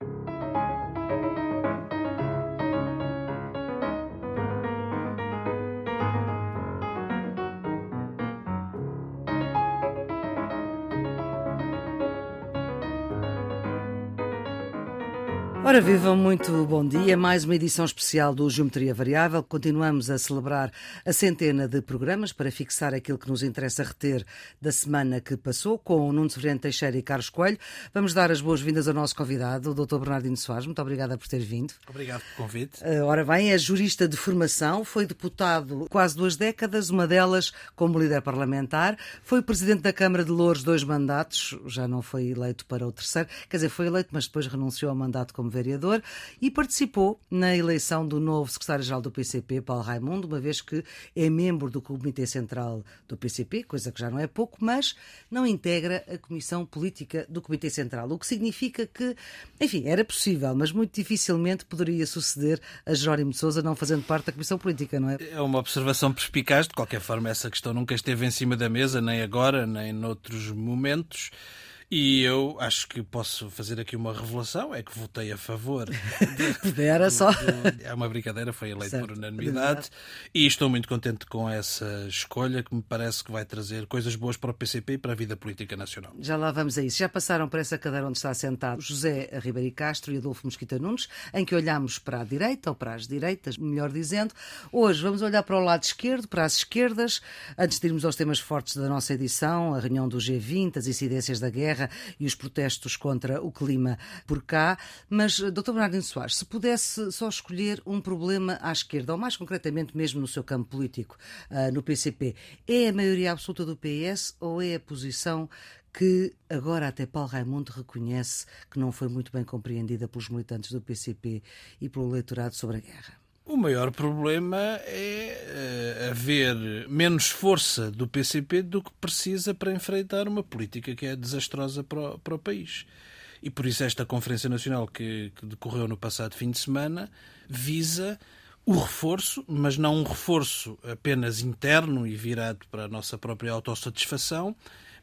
Thank you Ora, vivam muito bom dia. Mais uma edição especial do Geometria Variável. Continuamos a celebrar a centena de programas para fixar aquilo que nos interessa reter da semana que passou, com o Nuno Severino Teixeira e Carlos Coelho. Vamos dar as boas-vindas ao nosso convidado, o Dr. Bernardino Soares. Muito obrigada por ter vindo. Obrigado pelo convite. Uh, ora bem, é jurista de formação, foi deputado quase duas décadas, uma delas como líder parlamentar, foi presidente da Câmara de Louros dois mandatos, já não foi eleito para o terceiro, quer dizer, foi eleito, mas depois renunciou ao mandato como vereador e participou na eleição do novo secretário-geral do PCP, Paulo Raimundo, uma vez que é membro do Comitê Central do PCP, coisa que já não é pouco, mas não integra a Comissão Política do Comitê Central, o que significa que, enfim, era possível, mas muito dificilmente poderia suceder a Jerónimo de Sousa não fazendo parte da Comissão Política, não é? É uma observação perspicaz, de qualquer forma essa questão nunca esteve em cima da mesa, nem agora, nem noutros momentos. E eu acho que posso fazer aqui uma revelação, é que votei a favor. Era só. é uma brincadeira, foi eleito certo. por unanimidade. E estou muito contente com essa escolha, que me parece que vai trazer coisas boas para o PCP e para a vida política nacional. Já lá vamos a isso. Já passaram por essa cadeira onde está sentado José Ribeiro Castro e Adolfo Mosquita Nunes, em que olhamos para a direita, ou para as direitas, melhor dizendo. Hoje vamos olhar para o lado esquerdo, para as esquerdas, antes de irmos aos temas fortes da nossa edição, a reunião do G20, as incidências da guerra e os protestos contra o clima por cá. Mas, Dr. Bernardino Soares, se pudesse só escolher um problema à esquerda, ou mais concretamente mesmo no seu campo político, uh, no PCP, é a maioria absoluta do PS ou é a posição que agora até Paulo Raimundo reconhece que não foi muito bem compreendida pelos militantes do PCP e pelo eleitorado sobre a guerra? O maior problema é uh, haver menos força do PCP do que precisa para enfrentar uma política que é desastrosa para o, para o país. E por isso esta Conferência Nacional que, que decorreu no passado fim de semana visa o reforço, mas não um reforço apenas interno e virado para a nossa própria autossatisfação,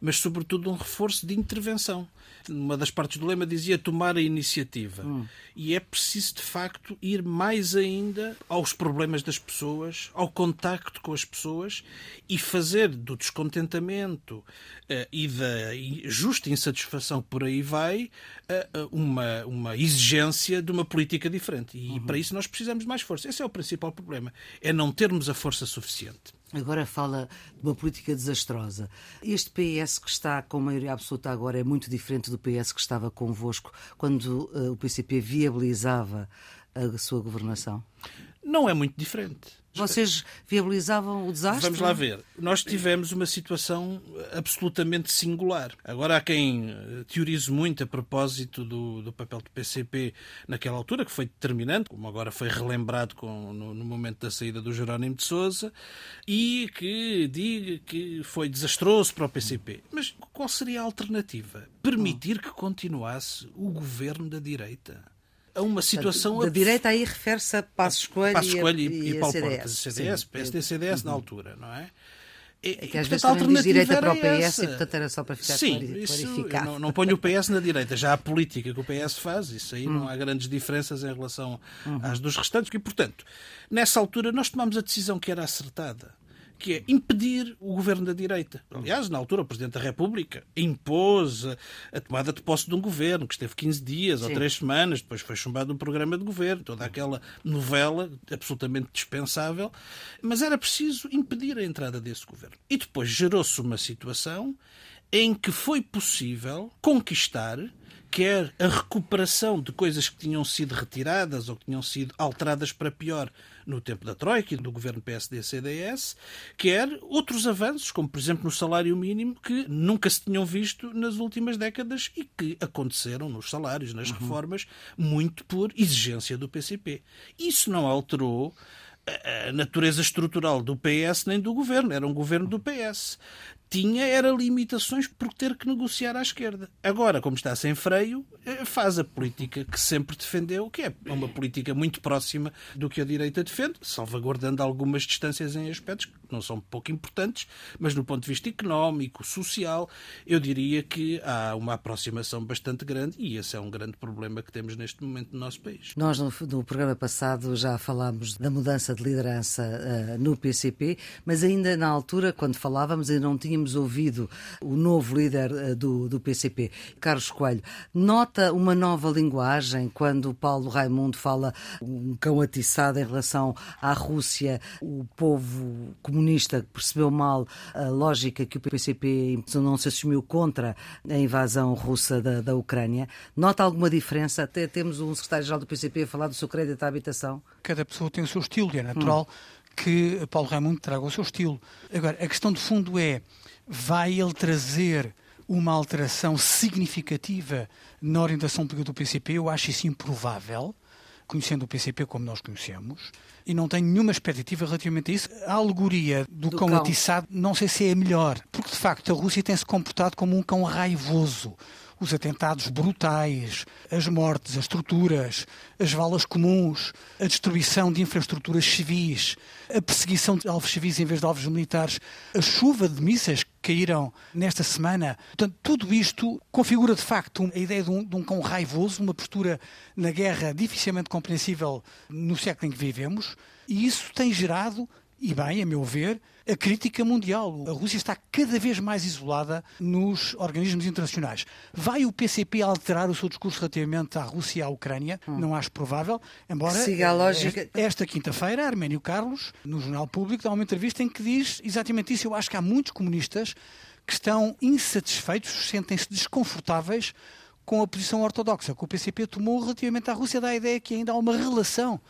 mas sobretudo um reforço de intervenção. Uma das partes do lema dizia tomar a iniciativa. Hum. E é preciso, de facto, ir mais ainda aos problemas das pessoas, ao contacto com as pessoas e fazer do descontentamento uh, e da justa insatisfação por aí vai uh, uma, uma exigência de uma política diferente. E uhum. para isso nós precisamos de mais força. Esse é o principal problema. É não termos a força suficiente. Agora fala de uma política desastrosa. Este PS que está com maioria absoluta agora é muito diferente do PS que estava convosco quando uh, o PCP viabilizava a sua governação? Não é muito diferente. Vocês viabilizavam o desastre? Vamos lá ver. Nós tivemos uma situação absolutamente singular. Agora há quem eh, teorize muito a propósito do, do papel do PCP naquela altura, que foi determinante, como agora foi relembrado com, no, no, momento da saída do Jerónimo de Sousa, e que diga que foi desastroso para o PCP. Mas qual seria a alternativa? Permitir que continuasse o governo da direita a uma situação. Da, da direita aí refere-se a Passos Coelho, Passos Coelho e, e, e, e Paulo Portas, CDS, Sim. PSD CDS uhum. na altura, não é? É que às vezes também diz direita para o PS essa. e, portanto, era só para ficar Sim, clarificado. Não, não ponho o PS na direita, já a política que o PS faz, isso aí hum. não há grandes diferenças em relação uhum. às dos restantes. E, portanto, nessa altura nós tomamos a decisão que era acertada que é impedir o governo da direita. Aliás, na altura, o Presidente da República impôs a, tomada de posse de um governo que esteve 15 dias Sim. ou 3 semanas, depois foi chumbado um programa de governo, toda aquela novela absolutamente dispensável, mas era preciso impedir a entrada desse governo. E depois gerou-se uma situação em que foi possível conquistar quer a recuperação de coisas que tinham sido retiradas ou que tinham sido alteradas para pior no tempo da Troika e do governo PSD-CDS, quer outros avanços, como por exemplo no salário mínimo, que nunca se tinham visto nas últimas décadas e que aconteceram nos salários, nas uhum. reformas, muito por exigência do PCP. Isso não alterou a natureza estrutural do PS nem do governo. Era um governo do PS tinha era limitações por ter que negociar à esquerda. Agora, como está sem freio, eh, faz a política que sempre defendeu, que é uma política muito próxima do que a direita defende, salvaguardando algumas distâncias em aspectos que não são pouco importantes, mas do ponto de vista económico, social, eu diria que há uma aproximação bastante grande e esse é um grande problema que temos neste momento no nosso país. Nós, no, no programa passado, já falámos da mudança de liderança uh, no PCP, mas ainda na altura, quando falávamos, ainda não tínhamos tínhamos ouvido o novo líder uh, do, do PCP, Carlos Coelho, nota uma nova linguagem quando Paulo Raimundo fala um cão atiçado em relação à Rússia, o povo comunista percebeu mal a lógica que o PCP não se assumiu contra a invasão russa da, da Ucrânia. Nota alguma diferença? Até temos um secretário-geral do PCP a falar do seu crédito à habitação. Cada pessoa tem o seu estilo e é natural hum. Que Paulo Raimundo traga o seu estilo. Agora, a questão de fundo é vai ele trazer uma alteração significativa na orientação política do PCP? Eu acho isso improvável, conhecendo o PCP como nós conhecemos, e não tenho nenhuma expectativa relativamente a isso. A alegoria do, do cão, cão atiçado não sei se é a melhor, porque de facto a Rússia tem se comportado como um cão raivoso os atentados brutais, as mortes, as torturas, as valas comuns, a destruição de infraestruturas civis, a perseguição de alvos civis em vez de alvos militares, a chuva de mísseis que caíram nesta semana. Portanto, tudo isto configura de facto a ideia de um, de um cão raivoso, uma postura na guerra dificilmente compreensível no século em que vivemos, e isso tem gerado e bem, a meu ver, a crítica mundial. A Rússia está cada vez mais isolada nos organismos internacionais. Vai o PCP alterar o seu discurso relativamente à Rússia e à Ucrânia? Hum. Não acho provável, embora siga a lógica. esta, esta quinta-feira, Arménio Carlos, no Jornal Público, dá uma entrevista em que diz exatamente isso. Eu acho que há muitos comunistas que estão insatisfeitos, sentem-se desconfortáveis com a posição ortodoxa que o PCP tomou relativamente à Rússia, dá a ideia que ainda há uma relação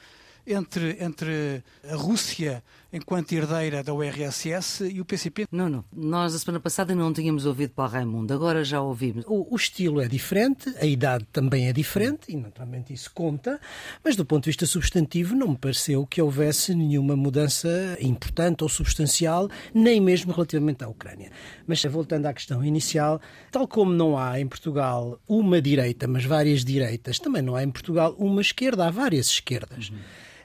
entre, entre a Rússia enquanto herdeira da URSS e o PCP. Não, não. Nós a semana passada não tínhamos ouvido para o Raimundo, agora já ouvimos. O, o, estilo é diferente, a idade também é diferente e naturalmente isso conta, mas do ponto de vista substantivo não me pareceu que houvesse nenhuma mudança importante ou substancial, nem mesmo relativamente à Ucrânia. Mas voltando à questão inicial, tal como não há em Portugal uma direita, mas várias direitas, também não há em Portugal uma esquerda, há várias esquerdas. Uhum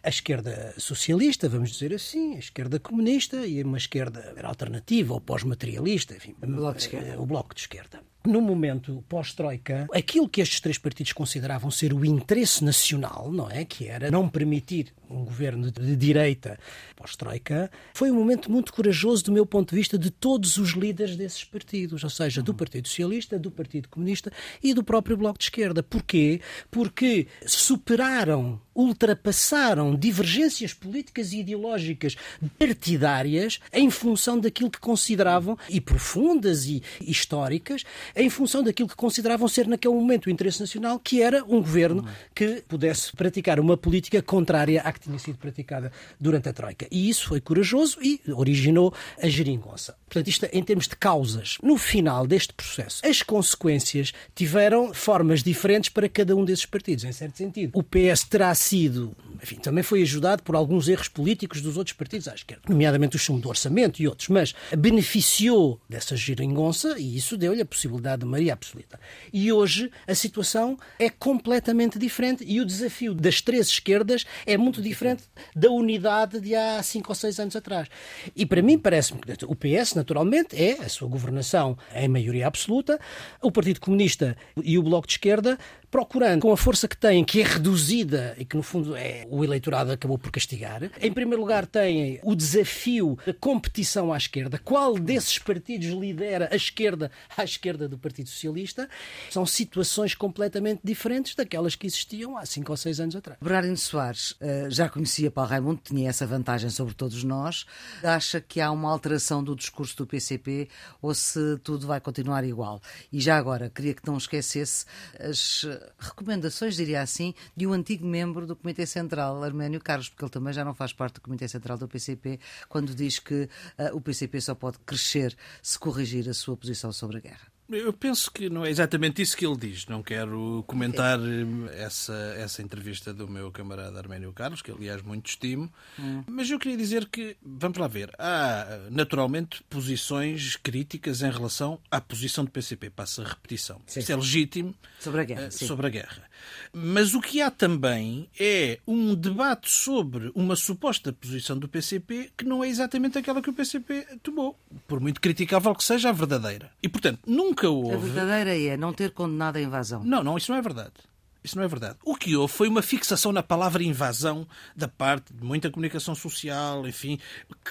a esquerda socialista, vamos dizer assim, a esquerda comunista e uma esquerda alternativa ou pós-materialista, enfim, o bloco de esquerda. O bloco de esquerda no momento pós-Troika, aquilo que estes três partidos consideravam ser o interesse nacional, não é? Que era não permitir um governo de direita pós-Troika, foi um momento muito corajoso, do meu ponto de vista, de todos os líderes desses partidos, ou seja, do Partido Socialista, do Partido Comunista e do próprio Bloco de Esquerda. Porquê? Porque superaram, ultrapassaram divergências políticas e ideológicas partidárias em função daquilo que consideravam, e profundas e históricas, em função daquilo que consideravam ser naquele momento o interesse nacional, que era um governo que pudesse praticar uma política contrária à que tinha sido praticada durante a Troika. E isso foi corajoso e originou a geringonça. Portanto, isto em termos de causas. No final deste processo, as consequências tiveram formas diferentes para cada um desses partidos, em certo sentido. O PS terá sido, enfim, também foi ajudado por alguns erros políticos dos outros partidos à esquerda, nomeadamente o chumbo do orçamento e outros, mas beneficiou dessa geringonça e isso deu-lhe a possibilidade de maioria absoluta. E hoje a situação é completamente diferente e o desafio das três esquerdas é muito diferente da unidade de há cinco ou seis anos atrás. E para mim parece-me que o PS naturalmente, é a sua governação em maioria absoluta. O Partido Comunista e o Bloco de Esquerda procurando, com a força que têm, que é reduzida e que no fundo é o eleitorado acabou por castigar. Em primeiro lugar, têm o desafio da competição à esquerda. Qual desses partidos lidera a esquerda à esquerda do Partido Socialista? São situações completamente diferentes daquelas que existiam há cinco ou seis anos atrás. Bernardino Soares eh, já conhecia Paulo Raimundo, tinha essa vantagem sobre todos nós. Acha que há uma alteração do discurso do PCP ou se tudo vai continuar igual? E já agora, queria que não esquecesse as recomendações, diria assim, de um antigo membro do Comitê Central, Arménio Carlos, porque ele também já não faz parte do Comitê Central do PCP, quando diz que uh, o PCP só pode crescer se corrigir a sua posição sobre a guerra. Eu penso que não é exatamente isso que ele diz. Não quero comentar eh, essa, essa entrevista do meu camarada Arménio Carlos, que aliás muito estimo, hum. mas eu queria dizer que, vamos lá ver, há naturalmente posições críticas em relação à posição do PCP, passa a repetição. Sim. Isso é legítimo sobre a, guerra, uh, sobre a guerra. Mas o que há também é um debate sobre uma suposta posição do PCP que não é exatamente aquela que o PCP tomou, por muito criticável que seja a verdadeira. E, portanto, nunca houve. A verdadeira é não ter condenado a invasão. Não, não, isso não é verdade. Isso não é verdade. O que houve foi uma fixação na palavra invasão da parte de muita comunicação social, enfim,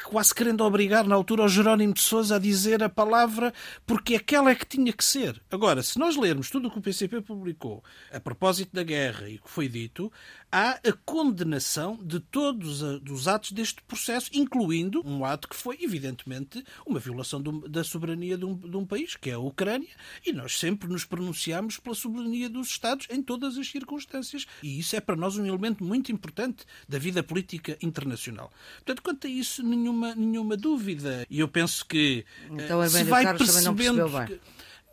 quase querendo obrigar na altura o Jerónimo de Sousa a dizer a palavra porque aquela é que tinha que ser. Agora, se nós lermos tudo o que o PCP publicou a propósito da guerra e o que foi dito, há a condenação de todos os atos deste processo, incluindo um ato que foi, evidentemente, uma violação da soberania de um, de um país, que é a Ucrânia, e nós sempre nos pronunciamos pela soberania dos Estados em todas as circunstâncias, e isso é para nós um elemento muito importante da vida política internacional. Portanto, quanto a isso, nenhuma, nenhuma dúvida. E eu penso que então, se vai percebendo que,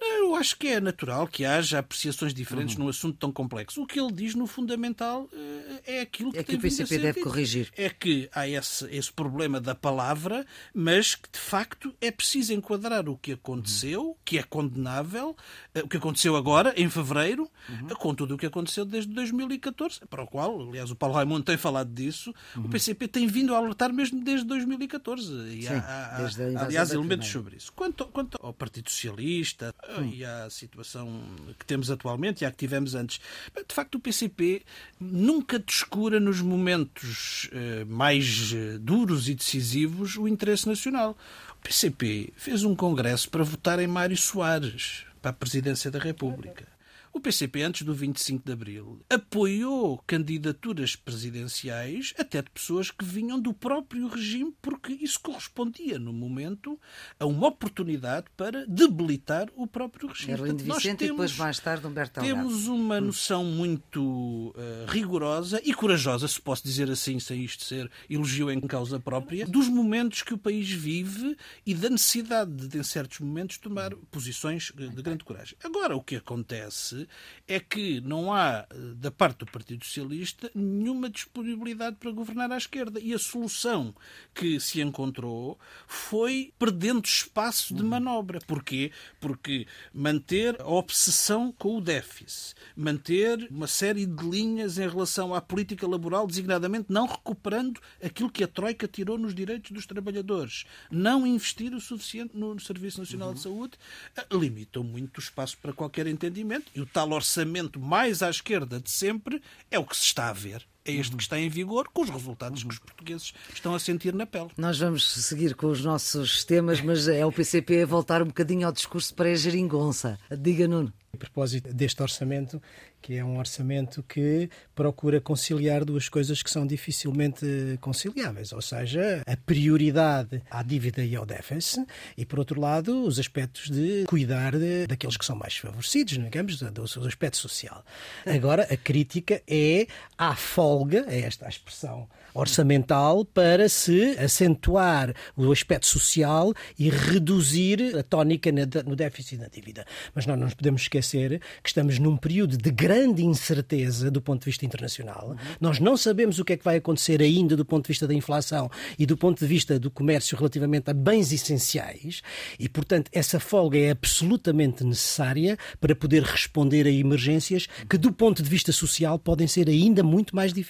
eu acho que é natural que haja apreciações diferentes uhum. num assunto tão complexo. O que ele diz no fundamental eh, é aquilo que, é que o PCP deve corrigir. É que há esse, esse problema da palavra, mas que de facto é preciso enquadrar o que aconteceu, uhum. que é condenável, eh, o que aconteceu agora, em fevereiro, uhum. com tudo o que aconteceu desde 2014, para o qual, aliás, o Paulo Raimundo tem falado disso, o PCP tem vindo a alertar mesmo desde 2014. E Sim, há, há, aliás, elementos sobre isso. Quanto, quanto ao Partido Socialista, hum. e à situação que temos atualmente e à que tivemos antes. De facto, o PCP nunca descura nos momentos eh, mais eh, duros e decisivos o interesse nacional. O PCP fez um congresso para votar em Mário Soares para a presidência da República. O PCP, antes do 25 de Abril, apoiou candidaturas presidenciais até de pessoas que vinham do próprio regime, porque isso correspondia, no momento, a uma oportunidade para debilitar o próprio regime. Portanto, nós temos, e depois mais tarde Humberto Temos uma hum. noção muito uh, rigorosa e corajosa, se posso dizer assim, sem isto ser elogio em causa própria, dos momentos que o país vive e da necessidade de, em certos momentos, tomar posições de grande coragem. Agora, o que acontece é que não há, eh, da parte do Partido Socialista, nenhuma disponibilidade para governar à esquerda. E a solução que se encontrou foi perdendo espaço de manobra. Porquê? Porque manter a obsessão com o déficit, manter uma série de linhas em relação à política laboral, designadamente não recuperando aquilo que a Troika tirou nos direitos dos trabalhadores, não investir o suficiente no Serviço Nacional uhum. de Saúde, eh, limitou muito o espaço para qualquer entendimento e o tal orçamento mais à esquerda de sempre é o que se está a ver é este que está em vigor, com os resultados que os portugueses estão a sentir na pele. Nós vamos seguir com os nossos temas, mas é o PCP a voltar um bocadinho ao discurso para a geringonça. Diga, Nuno. A propósito deste orçamento, que é um orçamento que procura conciliar duas coisas que são dificilmente conciliáveis, ou seja, a prioridade à dívida e ao déficit, e por outro lado, os aspectos de cuidar de, daqueles que são mais favorecidos, digamos, do seu aspecto social. Agora, a crítica é à folga, é esta a expressão orçamental, para se acentuar o aspecto social e reduzir a tónica no déficit na dívida. Mas nós não nos podemos esquecer que estamos num período de grande incerteza do ponto de vista internacional. Nós não sabemos o que é que vai acontecer ainda do ponto de vista da inflação e do ponto de vista do comércio relativamente a bens essenciais e, portanto, essa folga é absolutamente necessária para poder responder a emergências que, do ponto de vista social, podem ser ainda muito mais difíceis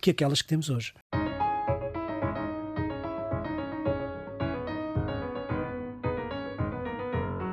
que aquelas que temos hoje.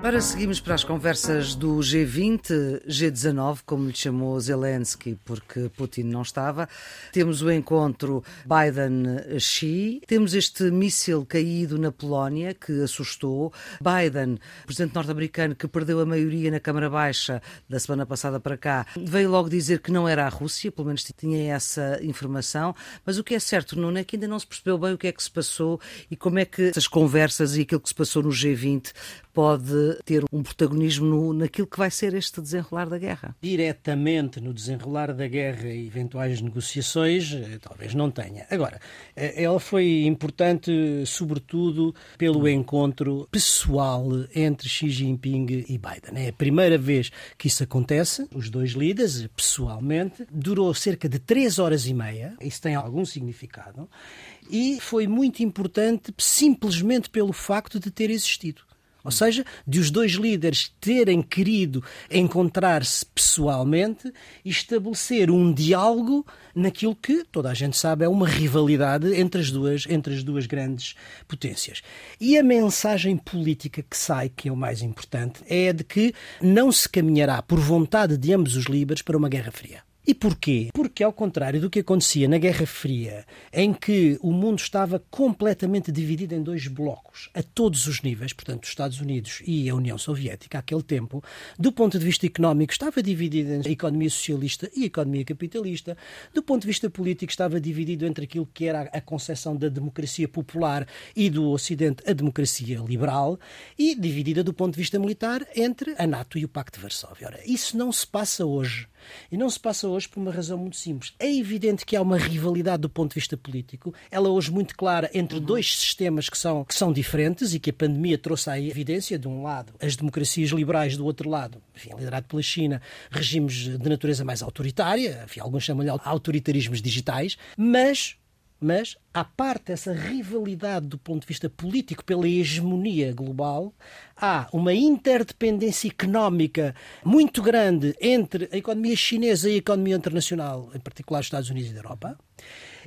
Para seguirmos para as conversas do G20, G19, como lhe chamou Zelensky, porque Putin não estava, temos o encontro Biden-Xi, temos este míssil caído na Polónia que assustou, Biden, presidente norte-americano que perdeu a maioria na Câmara Baixa da semana passada para cá, veio logo dizer que não era a Rússia, pelo menos tinha essa informação, mas o que é certo, Nuno, é que ainda não se percebeu bem o que é que se passou e como é que essas conversas e aquilo que se passou no G20 pode ter um protagonismo no, naquilo que vai ser este desenrolar da guerra? Diretamente no desenrolar da guerra e eventuais negociações, eh, talvez não tenha. Agora, eh, ela foi importante, sobretudo, pelo encontro pessoal entre Xi Jinping e Biden. É a primeira vez que isso acontece, os dois líderes, pessoalmente. Durou cerca de três horas e meia, isso tem algum significado, e foi muito importante simplesmente pelo facto de ter existido. Ou seja, de os dois líderes terem querido encontrar-se pessoalmente e estabelecer um diálogo naquilo que toda a gente sabe é uma rivalidade entre as duas, entre as duas grandes potências. E a mensagem política que sai, que é o mais importante, é a de que não se caminhará por vontade de ambos os líderes para uma guerra fria. E porquê? Porque, ao contrário do que acontecia na Guerra Fria, em que o mundo estava completamente dividido em dois blocos, a todos os níveis, portanto, os Estados Unidos e a União Soviética, àquele tempo, do ponto de vista económico, estava dividido entre a economia socialista e a economia capitalista, do ponto de vista político, estava dividido entre aquilo que era a concepção da democracia popular e do Ocidente, a democracia liberal, e dividida do ponto de vista militar entre a NATO e o Pacto de Varsóvia. Ora, isso não se passa hoje. E não se passa hoje por uma razão muito simples. É evidente que há uma rivalidade do ponto de vista político, ela hoje muito clara entre uhum. dois sistemas que são, que são diferentes e que a pandemia trouxe à evidência. De um lado, as democracias liberais, do outro lado, enfim, liderado pela China, regimes de natureza mais autoritária, enfim, alguns chamam-lhe autoritarismos digitais, mas mas, à parte essa rivalidade do ponto de vista político pela hegemonia global, há uma interdependência económica muito grande entre a economia chinesa e a economia internacional, em particular os Estados Unidos e a Europa,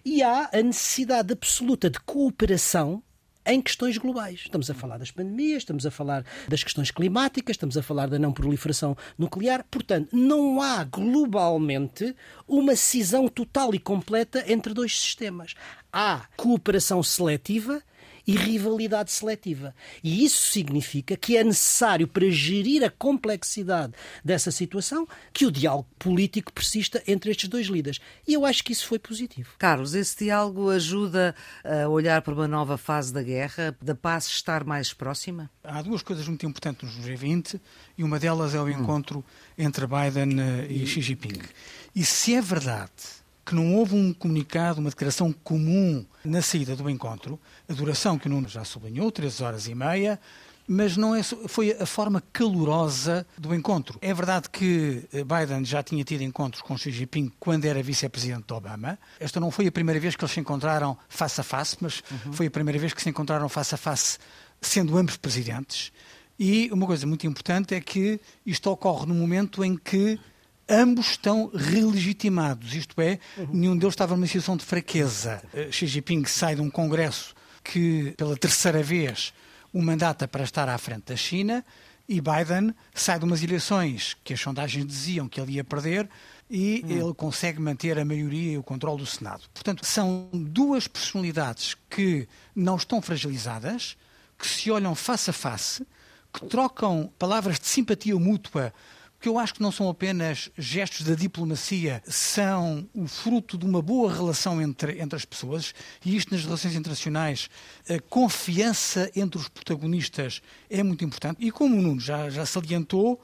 e há a necessidade absoluta de cooperação em questões globais. Estamos a falar das pandemias, estamos a falar das questões climáticas, estamos a falar da não proliferação nuclear. Portanto, não há globalmente uma cisão total e completa entre dois sistemas. Há cooperação seletiva e rivalidade seletiva. E isso significa que é necessário, para gerir a complexidade dessa situação, que o diálogo político persista entre estes dois líderes. E eu acho que isso foi positivo. Carlos, esse diálogo ajuda a olhar para uma nova fase da guerra, da paz estar mais próxima? Há duas coisas muito importantes no G20 e uma delas é o hum. encontro entre Biden eh, e Xi Jinping. E se é verdade que não houve um comunicado, uma declaração comum na saída do encontro, a duração que o Nuno já sublinhou, três horas e meia, mas não é, foi a forma calorosa do encontro. É verdade que eh, Biden já tinha tido encontros com Xi Jinping quando era vice-presidente de Obama. Esta não foi a primeira vez que eles se encontraram face a face, mas uhum. foi a primeira vez que se encontraram face a face sendo ambos presidentes. E uma coisa muito importante é que isto ocorre no momento em que ambos estão relegitimados, isto é, uhum. nenhum deles estava numa situação de fraqueza. Uh, Xi Jinping sai de um congresso que, pela terceira vez, o mandata para estar à frente da China e Biden sai de umas eleições que as sondagens diziam que ele ia perder e uhum. ele consegue manter a maioria e o controle do Senado. Portanto, são duas personalidades que não estão fragilizadas, que se olham face a face, que trocam palavras de simpatia mútua que eu acho que não são apenas gestos da diplomacia, são o fruto de uma boa relação entre, entre as pessoas, e isto nas relações internacionais, a confiança entre os protagonistas é muito importante. E como o Nuno já, já salientou,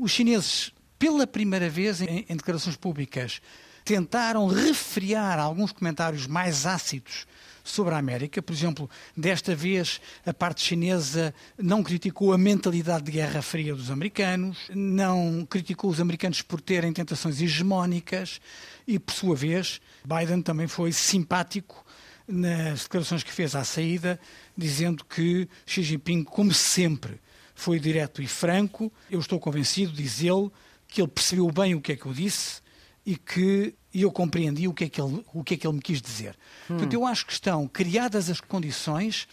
os chineses, pela primeira vez em, em declarações públicas, tentaram refriar alguns comentários mais ácidos sobre a América. Por exemplo, desta vez a parte chinesa não criticou a mentalidade de guerra fria dos americanos, não criticou os americanos por terem tentações hegemónicas e, por sua vez, Biden também foi simpático nas declarações que fez à saída, dizendo que Xi Jinping, como sempre, foi direto e franco. Eu estou convencido, diz ele, que ele percebeu bem o que é que eu disse e que eu compreendi o que é que ele, o que é que ele me quis dizer. Hum. Portanto, eu acho que estão criadas as condições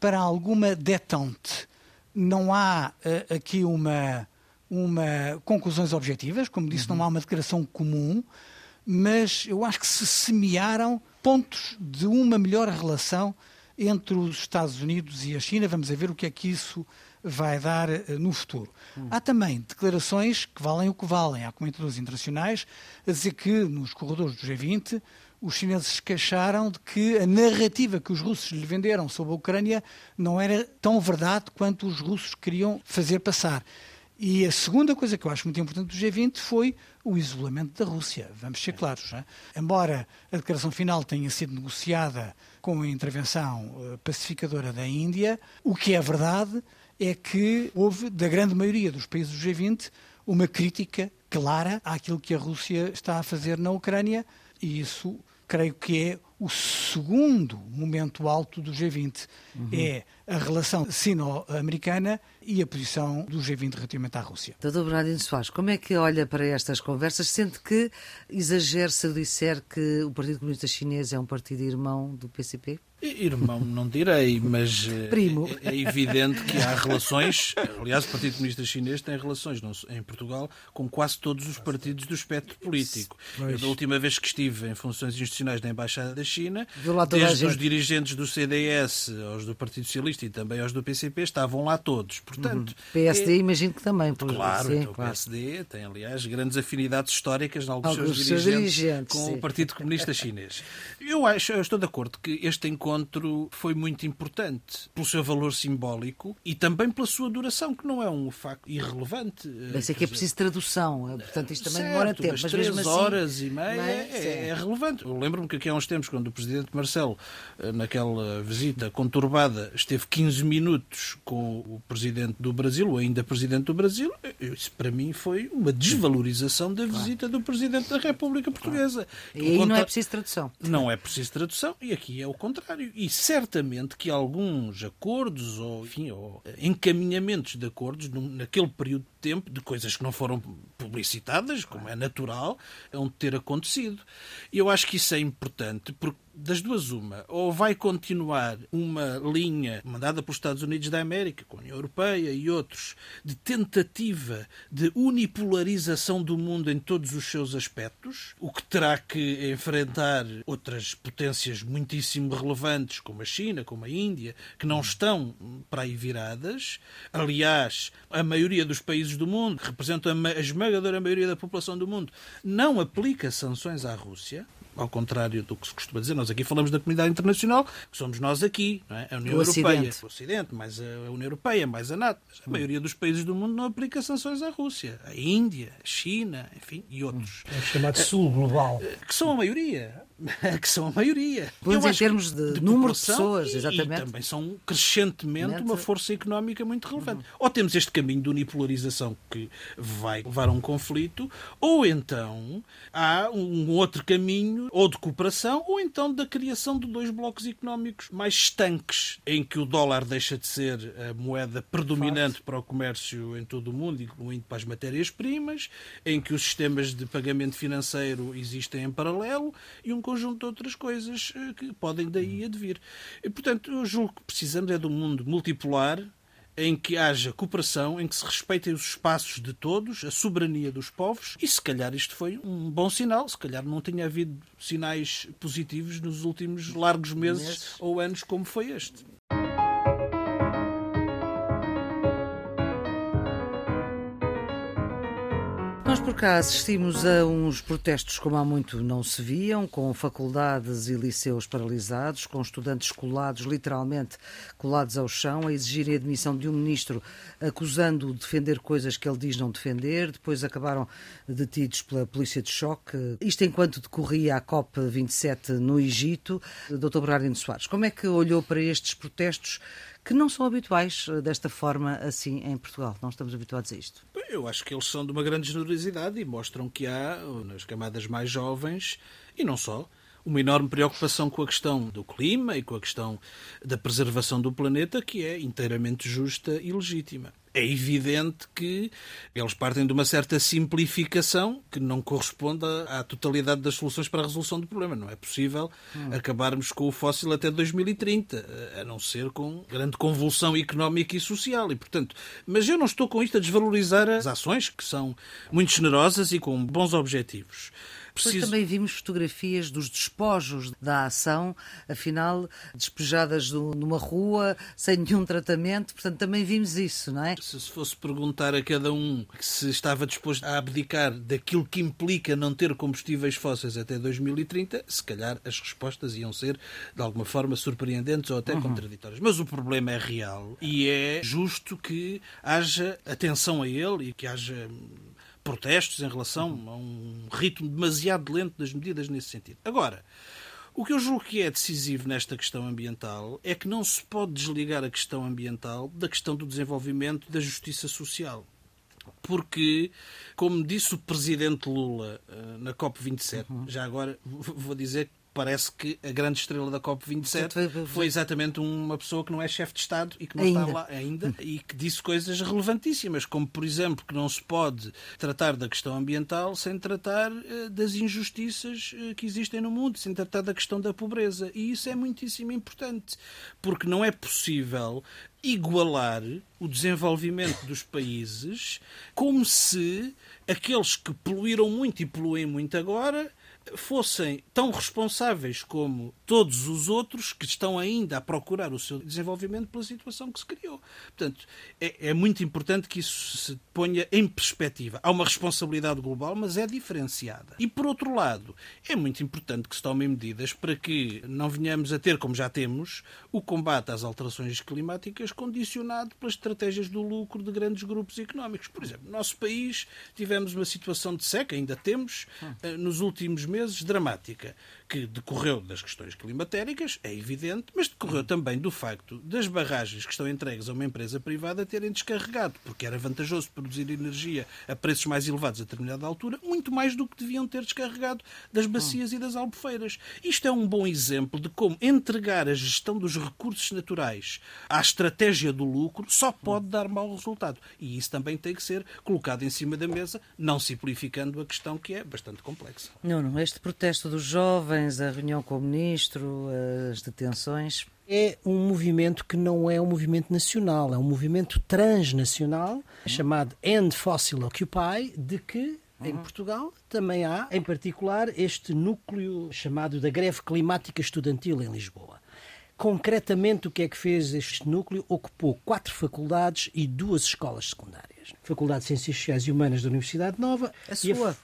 para alguma detente. Não há uh, aqui uma, uma conclusões objetivas, como disse, uhum. não há uma declaração comum, mas eu acho que se semearam pontos de uma melhor relação entre os Estados Unidos e a China. Vamos ver o que é que isso vai dar uh, no futuro. Hum. Há também declarações que valem o que valem. Há comentadores internacionais a dizer que nos corredores do G20 os chineses se queixaram de que a narrativa que os russos lhe venderam sobre a Ucrânia não era tão verdade quanto os russos queriam fazer passar. E a segunda coisa que eu acho muito importante do G20 foi o isolamento da Rússia. Vamos ser claros. Não é? Embora a declaração final tenha sido negociada com a intervenção eh, pacificadora da Índia, o que é verdade é que houve, da grande maioria dos países do G20, uma crítica clara àquilo que a Rússia está a fazer na Ucrânia, e isso creio que é o segundo momento alto do G20. Uhum. É a relação sino-americana e a posição do G20 relativamente à Rússia. Doutor Bernardino Soares, como é que olha para estas conversas? Sente que exagero se eu disser que o Partido Comunista Chinês é um partido irmão do PCP? Irmão, não direi, mas eh, Primo. É, é, evidente que há relações. Aliás, o Partido Comunista Chinês tem relações em Portugal com quase todos os partidos do espectro político. Eu, da última vez que estive em funções institucionais na Embaixada da China, desde os dirigentes do CDS aos do Partido Socialista e também aos do PCP, estavam lá todos. Portanto, uhum. PSD, é... imagino que também. Por... Claro, sim, então, claro. o PSD tem, aliás, grandes afinidades históricas em alguns, alguns seus dirigentes, dirigentes com sim. o Partido Comunista Chinês. Eu acho, eu estou de acordo que este encontro foi muito importante pelo seu valor simbólico e também pela sua duração, que não é um facto irrelevante. Mas é que é preciso tradução, é, portanto isto também certo, demora tempo. Mas, mas três assim, horas e meia é, é, é, relevante. Eu lembro-me que aqui há uns tempos, quando o Presidente Marcelo, eh, naquela visita conturbada, esteve 15 minutos com o Presidente do Brasil, ou ainda Presidente do Brasil, isso para mim foi uma desvalorização da visita do Presidente da República Portuguesa. E aí não é preciso tradução. Não é preciso tradução, e aqui é o contrário e certamente que alguns acordos ou, enfim, ou encaminhamentos de acordos naquele período tempo de coisas que não foram publicitadas, como é natural, vão ter acontecido. E eu acho que isso é importante porque das duas uma, ou vai continuar uma linha mandada pelos Estados Unidos da América, com a União Europeia e outros, de tentativa de unipolarização do mundo em todos os seus aspectos, o que terá que enfrentar outras potências muitíssimo relevantes, como a China, como a Índia, que não estão para aí viradas. Aliás, a maioria dos países do mundo, que representam a esmagadora maioria da população do mundo, não aplica sanções à Rússia ao contrário do que se costuma dizer, nós aqui falamos da comunidade internacional, que somos nós aqui, é? a União o Europeia, Ocidente. o Ocidente, mais a União Europeia, mais a NATO. Mas a maioria dos países do mundo não aplica sanções à Rússia. A Índia, a China, enfim, e outros. É o chamado Sul Global. Que são a maioria. que são a maioria. Pois em termos de, de número de pessoas, exatamente. E também são crescentemente uma força económica muito relevante. Uhum. Ou temos este caminho de unipolarização que vai levar a um conflito, ou então há um outro caminho, ou de cooperação, ou então da criação de dois blocos económicos mais estanques, em que o dólar deixa de ser a moeda predominante para o comércio em todo o mundo, incluindo para as matérias-primas, em que os sistemas de pagamento financeiro existem em paralelo, e um conjunto de outras coisas eh, que podem daí advir. E, portanto, eu julgo que precisamos é de um mundo multipolar em que haja cooperação, em que se respeitem os espaços de todos, a soberania dos povos, e se calhar isto foi um bom sinal, se calhar não tinha havido sinais positivos nos últimos largos meses ou anos como foi este. Cá assistimos a uns protestos como há muito não se viam, com faculdades e liceus paralisados, com estudantes colados, literalmente colados ao chão, a exigirem a admissão de um ministro acusando-o de defender coisas que ele diz não defender, depois acabaram detidos pela polícia de choque. Isto enquanto decorria a COP27 no Egito. Dr. Bernardino Soares, como é que olhou para estes protestos que não são habituais eh, desta forma assim em Portugal. Não estamos habituados a isto. Eu acho que eles são de uma grande generosidade e mostram que há, nas camadas mais jovens, e não só, uma enorme preocupação com a questão do clima e com a questão da preservação do planeta, que é inteiramente justa e legítima. É evidente que eles partem de uma certa simplificação que não corresponde à totalidade das soluções para a resolução do problema. Não é possível hum. acabarmos com o fóssil até 2030, a não ser com grande convulsão económica e social. E, portanto, mas eu não estou com isto a desvalorizar as ações, que são muito generosas e com bons objetivos. Preciso... Depois também vimos fotografias dos despojos da ação, afinal, despejadas numa rua, sem nenhum tratamento, portanto também vimos isso, não é? Se fosse perguntar a cada um se estava disposto a abdicar daquilo que implica não ter combustíveis fósseis até 2030, se calhar as respostas iam ser, de alguma forma, surpreendentes ou até uhum. contraditórias. Mas o problema é real e é justo que haja atenção a ele e que haja protestos em relação a um ritmo demasiado lento das medidas nesse sentido. Agora, o que eu julgo que é decisivo nesta questão ambiental é que não se pode desligar a questão ambiental da questão do desenvolvimento da justiça social. Porque, como disse o presidente Lula eh, na COP27, uhum. já agora vou dizer parece que a grande estrela da COP27 foi exatamente uma pessoa que não é chefe de Estado e que não ainda. está lá ainda e que disse coisas relevantíssimas, como, por exemplo, que não se pode tratar da questão ambiental sem tratar uh, das injustiças uh, que existem no mundo, sem tratar da questão da pobreza. E isso é muitíssimo importante, porque não é possível igualar o desenvolvimento dos países como se aqueles que poluíram muito e poluem muito agora fossem tão responsáveis como todos os outros que estão ainda a procurar o seu desenvolvimento pela situação que se criou. Portanto, é, é, muito importante que isso se ponha em perspectiva. Há uma responsabilidade global, mas é diferenciada. E, por outro lado, é muito importante que se tomem medidas para que não venhamos a ter, como já temos, o combate às alterações climáticas condicionado pelas estratégias do lucro de grandes grupos económicos. Por exemplo, no nosso país tivemos uma situação de seca, ainda temos, eh, nos últimos meses dramática, que decorreu das questões climatéricas, é evidente, mas decorreu também do facto das barragens que estão entregues a uma empresa privada terem descarregado, porque era vantajoso produzir energia a preços mais elevados a determinada altura, muito mais do que deviam ter descarregado das bacias e das albufeiras. Isto é um bom exemplo de como entregar a gestão dos recursos naturais à estratégia do lucro só pode dar mau resultado. E isso também tem que ser colocado em cima da mesa, não simplificando a questão que é bastante complexa. Não, não. Este protesto dos jovens, a reunião com o ministro, as detenções. É um movimento que não é um movimento nacional, é um movimento transnacional chamado End Fossil Occupy, de que em uhum. Portugal também há, em particular, este núcleo chamado da greve climática estudantil em Lisboa. Concretamente, o que é que fez este núcleo? Ocupou quatro faculdades e duas escolas secundárias. Faculdade de Ciências Sociais e Humanas da Universidade Nova. A sua?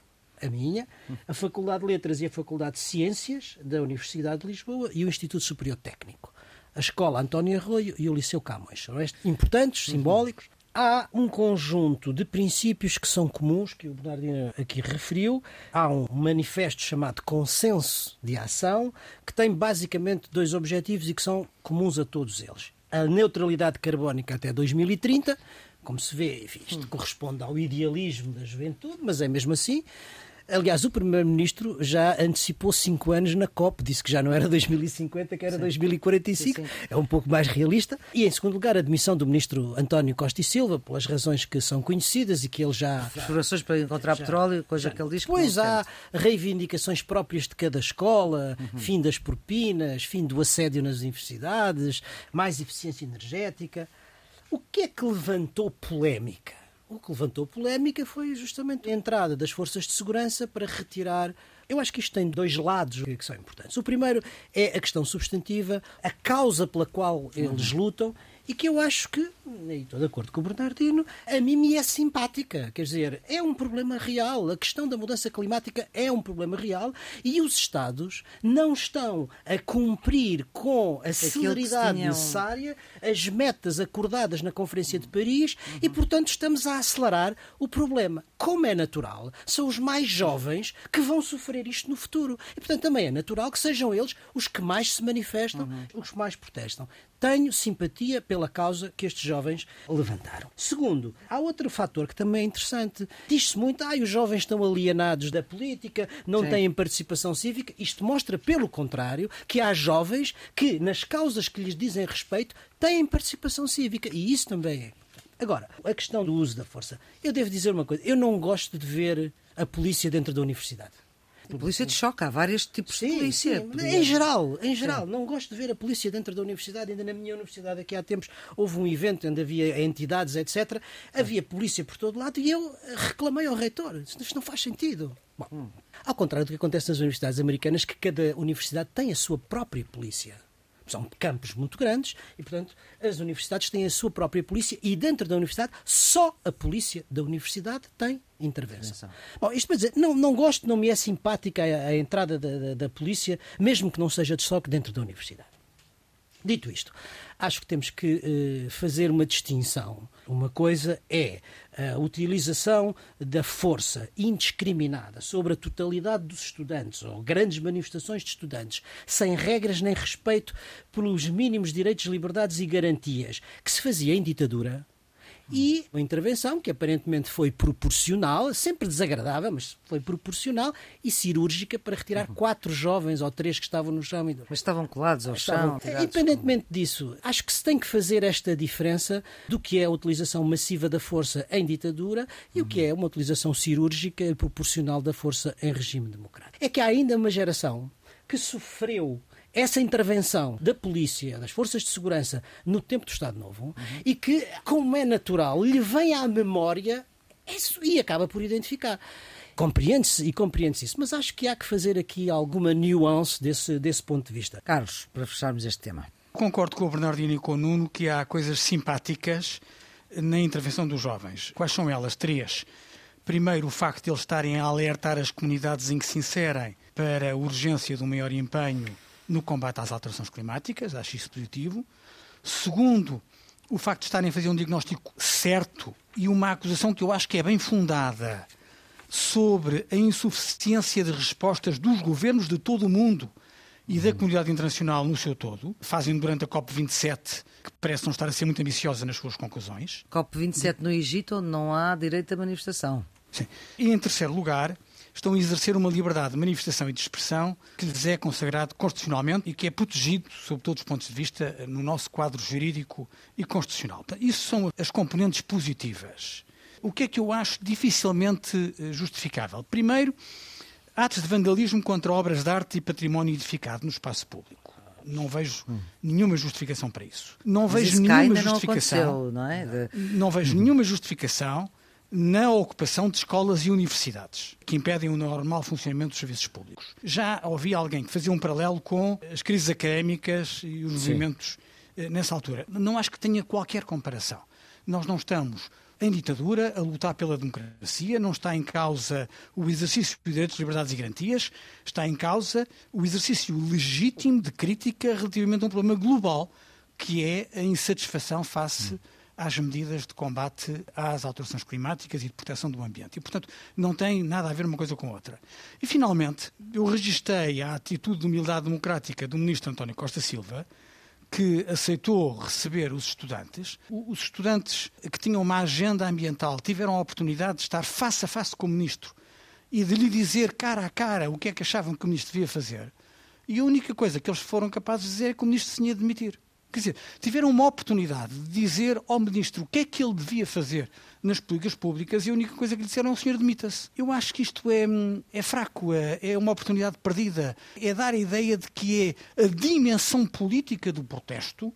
A minha, a Faculdade de Letras e a Faculdade de Ciências da Universidade de Lisboa e o Instituto Superior Técnico. A Escola António Arroio e o Liceu Camões. São estes importantes, simbólicos. Há um conjunto de princípios que são comuns, que o Bernardino aqui referiu. Há um manifesto chamado Consenso de Ação, que tem basicamente dois objetivos e que são comuns a todos eles. A neutralidade carbónica até 2030, como se vê, enfim, isto corresponde ao idealismo da juventude, mas é mesmo assim. Aliás, o Primeiro-Ministro já antecipou cinco anos na COP, disse que já não era 2050, que era sim. 2045. Sim, sim. É um pouco mais realista. E, em segundo lugar, a admissão do Ministro António Costa e Silva, pelas razões que são conhecidas e que ele já. Explorações para encontrar já, petróleo, coisa já, que ele diz que Pois há reivindicações próprias de cada escola, uhum. fim das propinas, fim do assédio nas universidades, mais eficiência energética. O que é que levantou polémica? O que levantou polémica foi justamente a entrada das forças de segurança para retirar. Eu acho que isto tem dois lados que são importantes. O primeiro é a questão substantiva, a causa pela qual eles lutam e que eu acho que, e estou de acordo com o Bernardino, a mim me é simpática. Quer dizer, é um problema real. A questão da mudança climática é um problema real e os Estados não estão a cumprir com a celeridade tinham... necessária as metas acordadas na Conferência de Paris uhum. e, portanto, estamos a acelerar o problema. Como é natural, são os mais jovens que vão sofrer isto no futuro. E, portanto, também é natural que sejam eles os que mais se manifestam, uhum. os que mais protestam tenho simpatia pela causa que estes jovens levantaram. Segundo, há outro fator que também é interessante. Diz-se muito, ah, os jovens estão alienados da política, não Sim. têm participação cívica. Isto mostra, pelo contrário, que há jovens que, nas causas que lhes dizem respeito, têm participação cívica. E isso também é Agora, a questão do uso da força. Eu devo dizer uma coisa: eu não gosto de ver a polícia dentro da universidade. Polícia de choque, há vários tipos sim, de polícia. Sim. Em geral, em geral, sim. não gosto de ver a polícia dentro da universidade. Ainda na minha universidade, aqui há tempos, houve um evento onde havia entidades, etc. Havia polícia por todo lado e eu reclamei ao reitor. Isto não faz sentido. Bom, hum. Ao contrário do que acontece nas universidades americanas, que cada universidade tem a sua própria polícia. São campos muito grandes e, portanto, as universidades têm a sua própria polícia e, dentro da universidade, só a polícia da universidade tem intervenção. Bom, isto para dizer, não, não gosto, não me é simpática a, a entrada da, da, da polícia, mesmo que não seja de estoque dentro da universidade. Dito isto, acho que temos que uh, fazer uma distinção. Uma coisa é a utilização da força indiscriminada sobre a totalidade dos estudantes ou grandes manifestações de estudantes, sem regras nem respeito pelos mínimos direitos, liberdades e garantias, que se fazia em ditadura, e uma intervenção que aparentemente foi proporcional, sempre desagradável, mas foi proporcional e cirúrgica para retirar uhum. quatro jovens ou três que estavam no chão. Mas estavam colados ao estavam, chão. Independentemente disso, acho que se tem que fazer esta diferença do que é a utilização massiva da força em ditadura e uhum. o que é uma utilização cirúrgica e proporcional da força em regime democrático. É que há ainda uma geração que sofreu essa intervenção da polícia, das forças de segurança no tempo do Estado Novo uhum. e que, como é natural, lhe vem à memória isso, e acaba por identificar. Compreende-se e compreende-se isso, mas acho que há que fazer aqui alguma nuance desse, desse ponto de vista. Carlos, para fecharmos este tema. Concordo com o Bernardino e com o Nuno que há coisas simpáticas na intervenção dos jovens. Quais são elas? Três. Primeiro, o facto de eles estarem a alertar as comunidades em que se inserem para a urgência de um maior empenho no combate às alterações climáticas, acho isso positivo. Segundo, o facto de estarem a fazer um diagnóstico certo e uma acusação que eu acho que é bem fundada sobre a insuficiência de respostas dos governos de todo o mundo e da comunidade internacional no seu todo, fazem durante a COP27, que parece não estar a ser muito ambiciosa nas suas conclusões. COP27 no Egito, onde não há direito à manifestação. Sim. E em terceiro lugar, estão a exercer uma liberdade de manifestação e de expressão que lhes é consagrado constitucionalmente e que é protegido, sob todos os pontos de vista, no nosso quadro jurídico e constitucional. Isso são as componentes positivas. O que é que eu acho dificilmente eh, justificável? Primeiro, atos de vandalismo contra obras de arte e património edificado no espaço público. Não vejo hum. nenhuma justificação para isso. Não Mas vejo nenhuma justificação. Não, não, é? de... não vejo hum. nenhuma justificação na ocupação de escolas e universidades, que impedem o normal funcionamento dos serviços públicos. Já ouvi alguém que fazia um paralelo com as crises académicas e os Sim. movimentos eh, nessa altura. Não acho que tenha qualquer comparação. Nós não estamos em ditadura, a lutar pela democracia, não está em causa o exercício de direitos, liberdades e garantias, está em causa o exercício legítimo de crítica relativamente a um problema global, que é a insatisfação face às medidas de combate às alterações climáticas e de proteção do ambiente. E, portanto, não tem nada a ver uma coisa com outra. E, finalmente, eu registrei a atitude de humildade democrática do ministro António Costa Silva, que aceitou receber os estudantes. Os estudantes que tinham uma agenda ambiental tiveram a oportunidade de estar face a face com o ministro e de lhe dizer cara a cara o que é que achavam que o ministro devia fazer. E a única coisa que eles foram capazes de dizer é que o ministro se tinha de demitir. Quer dizer, tiveram uma oportunidade de dizer ao ministro o que é que ele devia fazer nas políticas públicas e a única coisa que lhe disseram é o senhor demita-se. Eu acho que isto é, é fraco, é, é, uma oportunidade perdida. É dar a ideia de que é a dimensão política do protesto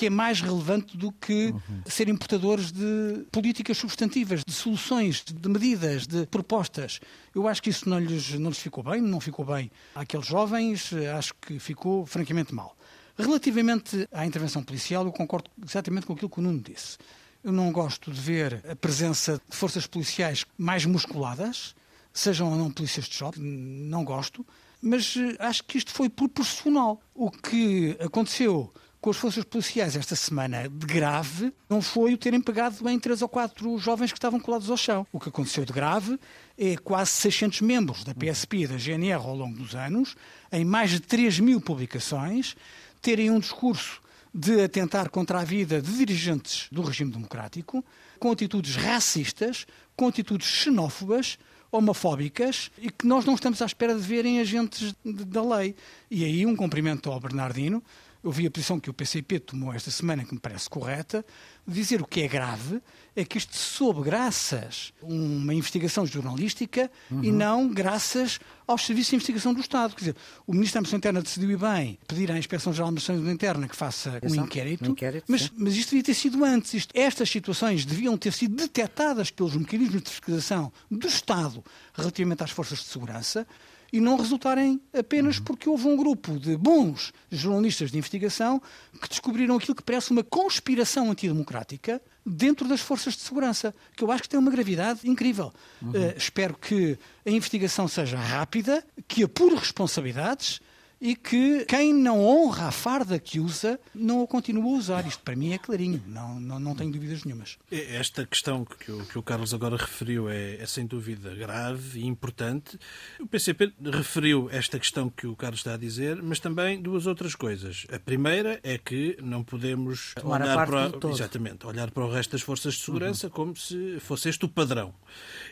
que é mais relevante do que uhum. serem portadores de políticas substantivas, de soluções, de medidas, de propostas. Eu acho que isso não lhes, não lhes ficou bem, não ficou bem àqueles jovens, acho que ficou francamente mal. Relativamente à intervenção policial, eu concordo exatamente com aquilo que o Nuno disse. Eu não gosto de ver a presença de forças policiais mais musculadas, sejam ou não polícias de choque, não gosto, mas eh, acho que isto foi proporcional. O que aconteceu com as forças policiais esta semana de grave não foi o terem pegado bem três ou quatro jovens que estavam colados ao chão. O que aconteceu de grave é quase 600 membros da PSP e da GNR ao longo dos anos, em mais de 3 mil publicações, terem um discurso de atentar contra a vida de dirigentes do regime democrático, com atitudes racistas, com atitudes xenófobas, homofóbicas e que nós não estamos à espera de verem agentes da lei. E aí um cumprimento ao Bernardino, eu vi a posição que o PCP tomou esta semana, que me parece correta, dizer o que é grave é que isto soube graças a uma investigação jornalística uhum. e não graças aos serviços de investigação do Estado. Quer dizer, o Ministro da Administração Interna decidiu bem pedir à Inspeção-Geral da Administração Interna que faça um inquérito, um inquérito mas, mas, isto devia ter sido antes. Isto, estas situações deviam ter sido detectadas pelos mecanismos de fiscalização do Estado relativamente às forças de segurança e não resultarem apenas uhum. porque houve um grupo de bons jornalistas de investigação que descobriram aquilo que parece uma conspiração antidemocrática dentro das forças de segurança, que eu acho que tem uma gravidade incrível. Uhum. Uh, espero que a investigação seja rápida, que apure responsabilidades e que quem não honra a farda que usa não o continua a usar. Isto para mim é clarinho, não, não, não tenho dúvidas nenhumas. Esta questão que o, que o Carlos agora referiu é, é, sem dúvida grave e importante. O PCP referiu esta questão que o Carlos está a dizer, mas também duas outras coisas. A primeira é que não podemos Tomar olhar para, exatamente, olhar para o resto das forças de segurança uhum. como se fosse este o padrão.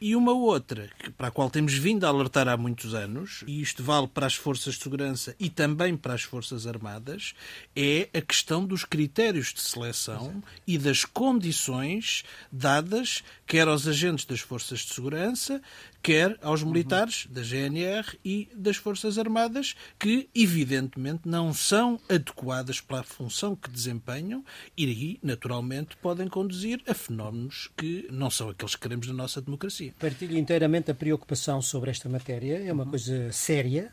E uma outra, para a qual temos vindo a alertar há muitos anos, e isto vale para as forças de segurança e também para as Forças Armadas é a questão dos critérios de seleção e das condições dadas quer aos agentes das Forças de Segurança, quer aos militares da GNR e das Forças Armadas, que evidentemente não são adequadas para a função que desempenham e aí, naturalmente, podem conduzir a fenómenos que não são aqueles que queremos na nossa democracia. Partilho inteiramente a preocupação sobre esta matéria, é uma coisa séria,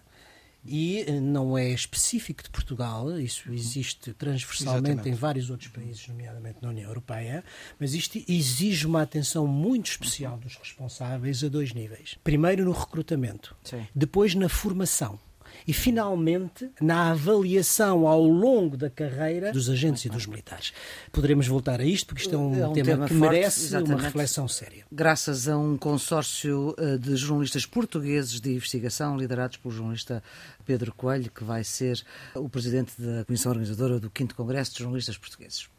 e eh, não é específico de Portugal, isso existe transversalmente Exatamente. em vários outros países, nomeadamente na União Europeia, mas isto exige uma atenção muito especial dos responsáveis a dois níveis. Primeiro no recrutamento, Sim. depois na formação e, finalmente, na avaliação ao longo da carreira dos agentes e dos militares. Poderemos voltar a isto, porque isto é um, é um tema, tema, que forte, merece exatamente. uma reflexão séria. Graças a um consórcio eh, de jornalistas portugueses de investigação, liderados pelo jornalista Pedro Coelho, que vai ser o presidente da Comissão Organizadora do 5 Congresso de Jornalistas Portugueses.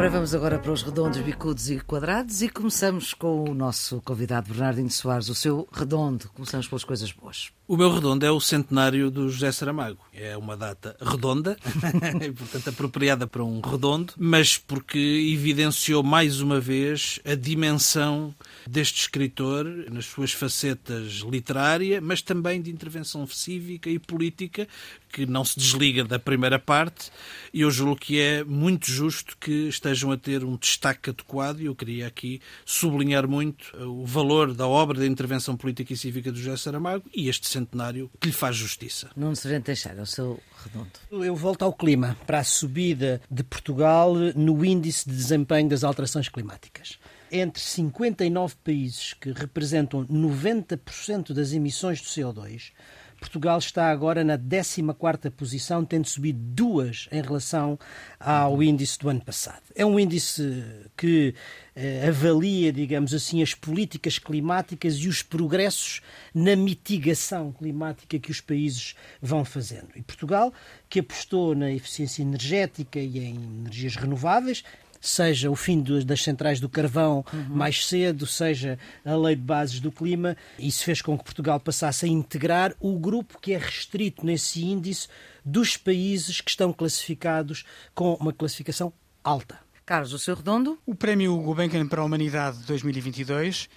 Ora, vamos agora para os redondos, bicudos e quadrados e começamos com o nosso convidado Bernardino Soares, o seu redondo. Começamos pelas coisas boas. O meu redondo é o centenário do José Saramago. É uma data redonda, portanto apropriada para um redondo, mas porque evidenciou mais uma vez a dimensão deste escritor nas suas facetas literária, mas também de intervenção cívica e política, que não se desliga da primeira parte, e eu julgo que é muito justo que estejam a ter um destaque adequado, e eu queria aqui sublinhar muito o valor da obra da intervenção política e cívica do José Saramago e este centenário que lhe faz justiça. Não se devem deixar, é o seu redondo. Eu volto ao clima, para a subida de Portugal no índice de desempenho das alterações climáticas entre 59 países que representam 90% das emissões de CO2, Portugal está agora na 14ª posição, tendo subido duas em relação ao índice do ano passado. É um índice que eh, avalia, digamos assim, as políticas climáticas e os progressos na mitigação climática que os países vão fazendo. E Portugal, que apostou na eficiência energética e em energias renováveis, seja o fim das centrais do carvão uhum. mais cedo, seja a lei de bases do clima. Isso fez com que Portugal passasse a integrar o grupo que é restrito nesse índice dos países que estão classificados com uma classificação alta. Carlos, o seu redondo? O Prémio Gulbenkian para a Humanidade 2022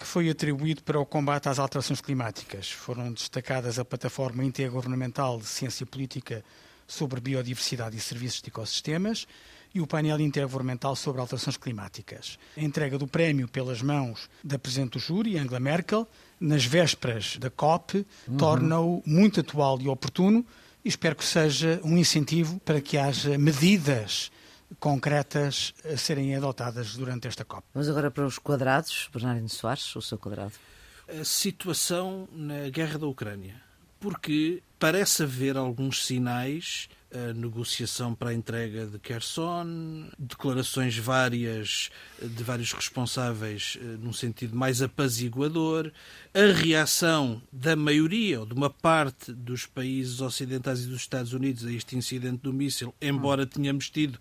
que foi atribuído para o combate às alterações climáticas. Foram destacadas a Plataforma Intergovernamental de Ciência Política sobre Biodiversidade e Serviços de Ecossistemas, e o painel intergovernamental sobre alterações climáticas. A entrega do prémio pelas mãos da Presidente do Júri, Angela Merkel, nas vésperas da COP, uhum. torna-o muito atual e oportuno e espero que seja um incentivo para que haja medidas concretas a serem adotadas durante esta COP. Vamos agora para os quadrados. Bernardino Soares, o seu quadrado. A situação na guerra da Ucrânia. Porque parece haver alguns sinais a negociação para a entrega de Kherson, declarações várias de vários responsáveis eh, num sentido mais apaziguador, a reação da maioria ou de uma parte dos países ocidentais e dos Estados Unidos a este incidente do míssil, embora tenhamos tido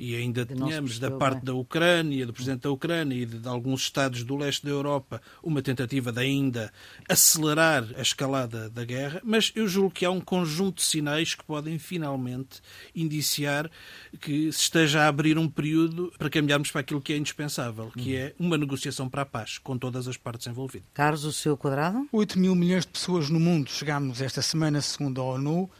e ainda tínhamos da parte bem. da Ucrânia, do Presidente da Ucrânia e de, de alguns Estados do leste da Europa uma tentativa de ainda acelerar a escalada da guerra, mas eu julgo que há um conjunto de sinais que podem finalmente indiciar que se esteja a abrir um período para caminharmos para aquilo que é indispensável, que é uma negociação para a paz, com todas as partes envolvidas. Carlos, o seu quadrado? 8 mil milhões de pessoas no mundo. Chegámos esta semana, segundo a ONU,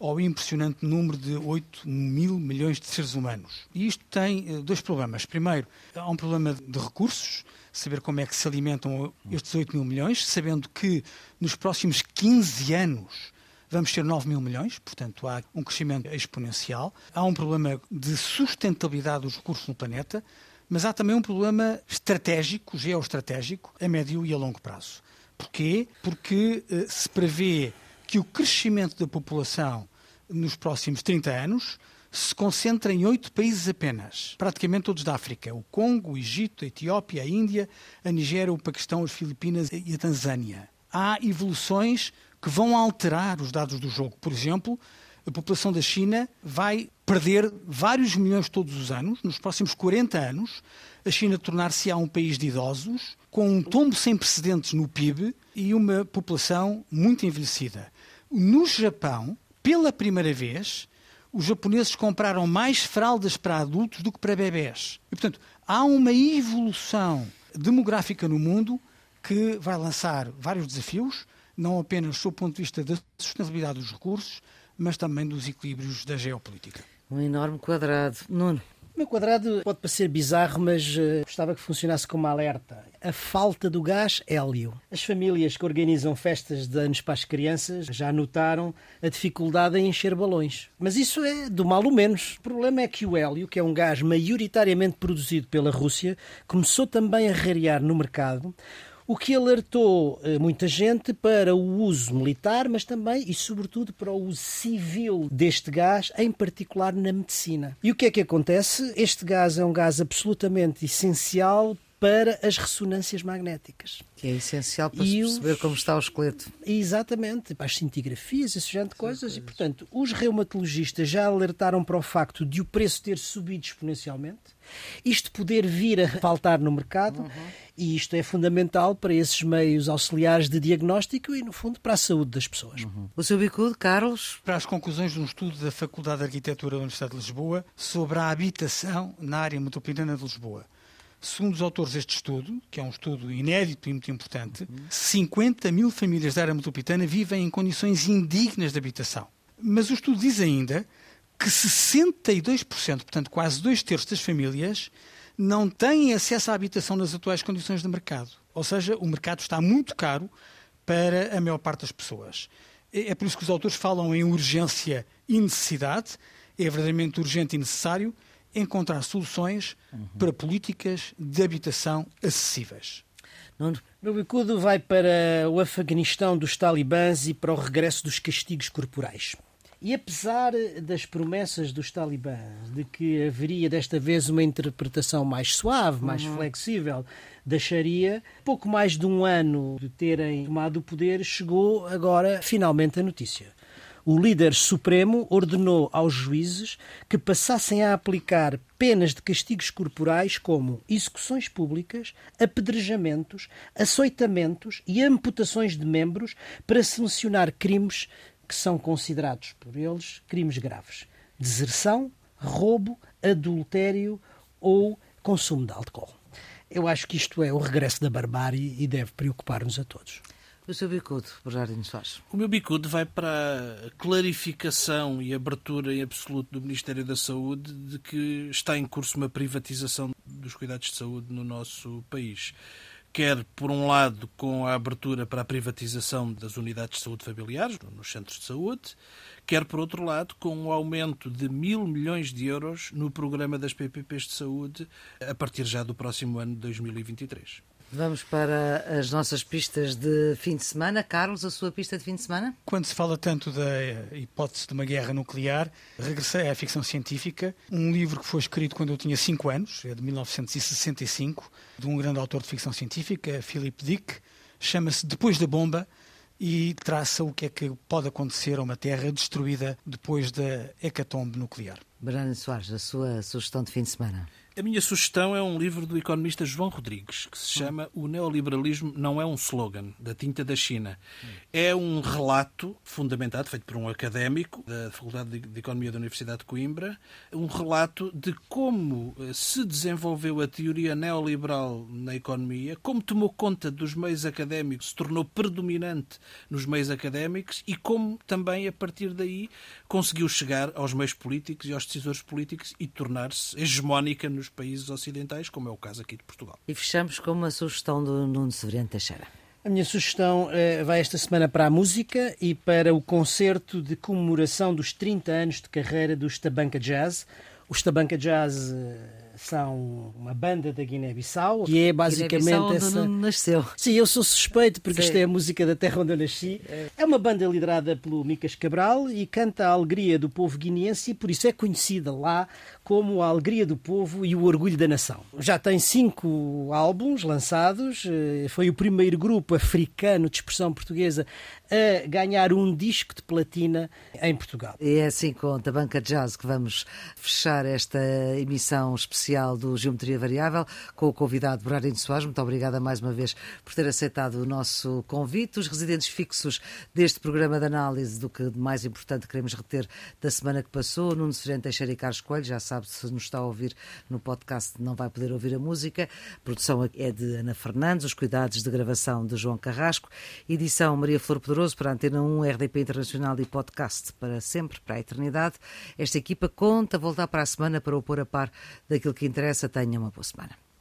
ao impressionante número de 8 mil milhões de seres humanos. E isto tem eh, dois problemas. Primeiro, há um problema de recursos, saber como é que se alimentam estes 8 mil milhões, sabendo que nos próximos 15 anos vamos ter 9 mil milhões, portanto há um crescimento exponencial. Há um problema de sustentabilidade dos recursos no planeta, mas há também um problema estratégico, geoestratégico, a médio e a longo prazo. Porquê? Porque eh, se prevê que o crescimento da população nos próximos 30 anos se concentra em oito países apenas, praticamente todos da África: o Congo, o Egito, a Etiópia, a Índia, a Nigéria, o Paquistão, as Filipinas e a Tanzânia. Há evoluções que vão alterar os dados do jogo. Por exemplo, a população da China vai perder vários milhões todos os anos, nos próximos 40 anos, a China tornar-se-á um país de idosos, com um tombo sem precedentes no PIB e uma população muito envelhecida. No Japão, pela primeira vez, os japoneses compraram mais fraldas para adultos do que para bebés. E, portanto, há uma evolução demográfica no mundo que vai lançar vários desafios, não apenas sob o ponto de vista da sustentabilidade dos recursos, mas também dos equilíbrios da geopolítica. Um enorme quadrado. Nuno. Meu quadrado pode parecer bizarro, mas uh, gostava que funcionasse como alerta. A falta do gás hélio. As famílias que organizam festas de anos para as crianças já notaram a dificuldade em encher balões. Mas isso é do mal o menos. O problema é que o hélio, que é um gás maioritariamente produzido pela Rússia, começou também a rarear no mercado o que alertou eh, muita gente para o uso militar, mas também e sobretudo para o uso civil deste gás, em particular na medicina. E o que é que acontece? Este gás é um gás absolutamente essencial para as ressonâncias magnéticas. Que é essencial para e perceber os... como está o esqueleto. Exatamente, para as cintigrafias, esse género de coisas. E, portanto, os reumatologistas já alertaram para o facto de o preço ter subido exponencialmente, isto poder vir a faltar no mercado, uhum. e isto é fundamental para esses meios auxiliares de diagnóstico e, no fundo, para a saúde das pessoas. Uhum. O seu bicudo, Carlos? Para as conclusões de um estudo da Faculdade de Arquitetura da Universidade de Lisboa sobre a habitação na área metropolitana de Lisboa. Segundo os autores deste estudo, que é um estudo inédito e muito importante, 50 mil famílias da área metropolitana vivem em condições indignas de habitação. Mas o estudo diz ainda que 62%, portanto quase dois terços das famílias, não têm acesso à habitação nas atuais condições de mercado. Ou seja, o mercado está muito caro para a maior parte das pessoas. É por isso que os autores falam em urgência e necessidade. É verdadeiramente urgente e necessário encontrar soluções uhum. para políticas de habitação acessíveis. Nuno? Meu bicudo vai para o Afeganistão dos talibãs e para o regresso dos castigos corporais. E apesar das promessas dos talibãs de que haveria desta vez uma interpretação mais suave, mais uhum. flexível da Sharia, pouco mais de um ano de terem tomado o poder, chegou agora finalmente a notícia o líder supremo ordenou aos juízes que passassem a aplicar penas de castigos corporais como execuções públicas, apedrejamentos, açoitamentos e amputações de membros para sancionar crimes que são considerados por eles crimes graves: deserção, roubo, adultério ou consumo de álcool. Eu acho que isto é o regresso da barbárie e deve preocupar-nos a todos. O seu bicudo, Bernardino Soares? O meu bicudo vai para a clarificação e abertura em absoluto do Ministério da Saúde de que está em curso uma privatização dos cuidados de saúde no nosso país. Quer, por um lado, com a abertura para a privatização das unidades de saúde familiares, nos centros de saúde, quer, por outro lado, com o um aumento de mil milhões de euros no programa das PPPs de saúde a partir já do próximo ano de 2023. Vamos para as nossas pistas de fim de semana. Carlos, a sua pista de fim de semana? Quando se fala tanto da hipótese de uma guerra nuclear, regressei à ficção científica, um livro que foi escrito quando eu tinha 5 anos, é de 1965, de um grande autor de ficção científica, Philip Dick, chama-se Depois da Bomba, e traça o que é que pode acontecer a uma Terra destruída depois da hecatombe nuclear. Bernardo Soares, a sua sugestão de fim de semana? A minha sugestão é um livro do economista João Rodrigues, que se chama O Neoliberalismo Não é um Slogan, da tinta da China. É um relato fundamentado, feito por um académico da Faculdade de Economia da Universidade de Coimbra, um relato de como eh, se desenvolveu a teoria neoliberal na economia, como tomou conta dos meios académicos, se tornou predominante nos meios académicos e como também, a partir daí, conseguiu chegar aos meios políticos e aos decisores políticos e tornar-se hegemónica nos países ocidentais, como é o caso aqui de Portugal. E fechamos com uma sugestão do Nuno Severiano Teixeira. A minha sugestão uh, vai esta semana para a música e para o concerto de comemoração dos 30 anos de carreira dos Tabanca Jazz. Os Tabanca Jazz uh, são uma banda da Guiné-Bissau, que é basicamente essa. Onde nasceu. Sim, eu sou suspeito porque Sim. isto é a música da terra onde eu nasci. É uma banda liderada pelo Micas Cabral e canta a alegria do povo guineense e por isso é conhecida lá como a alegria do povo e o orgulho da nação. Já tem cinco álbuns lançados, eh, foi o primeiro grupo africano de expressão portuguesa a ganhar um disco de platina em Portugal. E é assim com a Banca Jazz que vamos fechar esta emissão especial do Geometria Variável com o convidado Bernardino Soares. Muito obrigada mais uma vez por ter aceitado o nosso convite. Os residentes fixos deste programa de análise do que de mais importante queremos reter da semana que passou, Nuno Serente Teixeira e Carlos Coelho, já sabe, se nos está a ouvir no podcast não vai poder ouvir a música. A produção é de Ana Fernandes, os cuidados de gravação de João Carrasco, edição Maria Flor Poderoso para a Antena 1, RDP Internacional e podcast para sempre, para a eternidade. Esta equipa conta voltar para a semana para o pôr a par daquilo que interessa. Tenha uma boa semana.